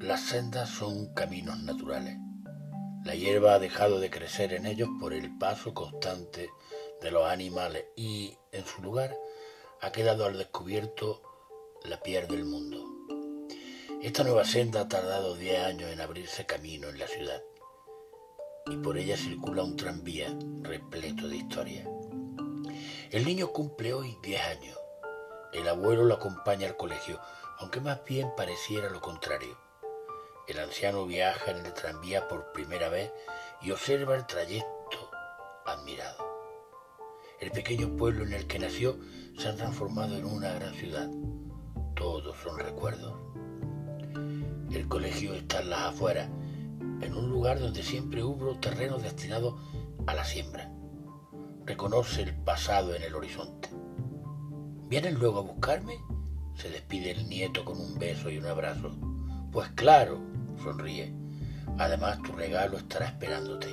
Las sendas son caminos naturales. La hierba ha dejado de crecer en ellos por el paso constante de los animales y, en su lugar, ha quedado al descubierto la piel del mundo. Esta nueva senda ha tardado diez años en abrirse camino en la ciudad y por ella circula un tranvía repleto de historia. El niño cumple hoy diez años. El abuelo lo acompaña al colegio, aunque más bien pareciera lo contrario. El anciano viaja en el tranvía por primera vez y observa el trayecto admirado. El pequeño pueblo en el que nació se ha transformado en una gran ciudad. Todos son recuerdos. El colegio está en las afueras, en un lugar donde siempre hubo terreno destinado a la siembra. Reconoce el pasado en el horizonte. ¿Vienen luego a buscarme? Se despide el nieto con un beso y un abrazo. Pues claro, sonríe. Además, tu regalo estará esperándote.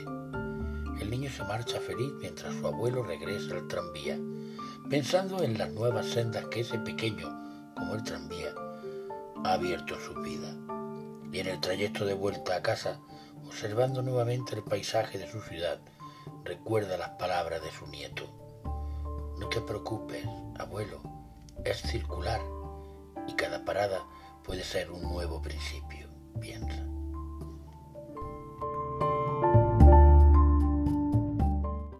El niño se marcha feliz mientras su abuelo regresa al tranvía, pensando en las nuevas sendas que ese pequeño, como el tranvía, ha abierto en su vida. Y en el trayecto de vuelta a casa, observando nuevamente el paisaje de su ciudad, recuerda las palabras de su nieto. No te preocupes, abuelo, es circular y cada parada puede ser un nuevo principio piensa.